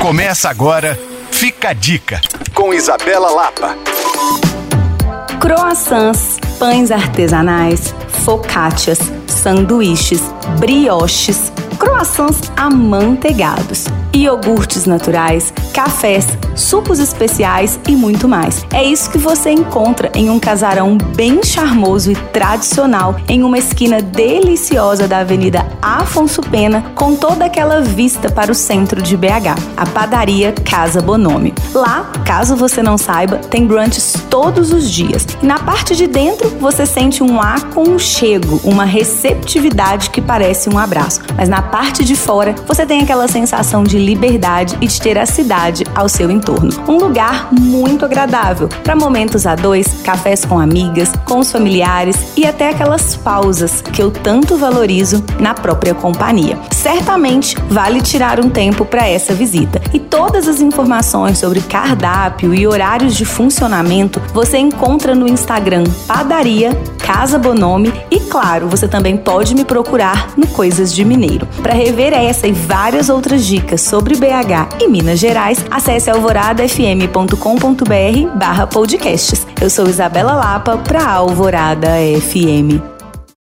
Começa agora, fica a dica, com Isabela Lapa. Croissants, pães artesanais, focaccias, sanduíches, brioches, croissants amanteigados iogurtes naturais, cafés, sucos especiais e muito mais. É isso que você encontra em um casarão bem charmoso e tradicional em uma esquina deliciosa da Avenida Afonso Pena, com toda aquela vista para o centro de BH, a padaria Casa Bonome. Lá, caso você não saiba, tem brunches todos os dias. E na parte de dentro, você sente um aconchego, uma receptividade que parece um abraço. Mas na parte de fora, você tem aquela sensação de liberdade e de ter a cidade ao seu entorno. Um lugar muito agradável para momentos a dois, cafés com amigas, com os familiares e até aquelas pausas que eu tanto valorizo na própria companhia. Certamente vale tirar um tempo para essa visita. E todas as informações sobre cardápio e horários de funcionamento você encontra no Instagram Padaria Casa Bonome e claro, você também pode me procurar no Coisas de Mineiro. Para rever essa e várias outras dicas sobre BH e Minas Gerais, acesse alvoradafm.com.br barra podcasts. Eu sou Isabela Lapa para Alvorada FM.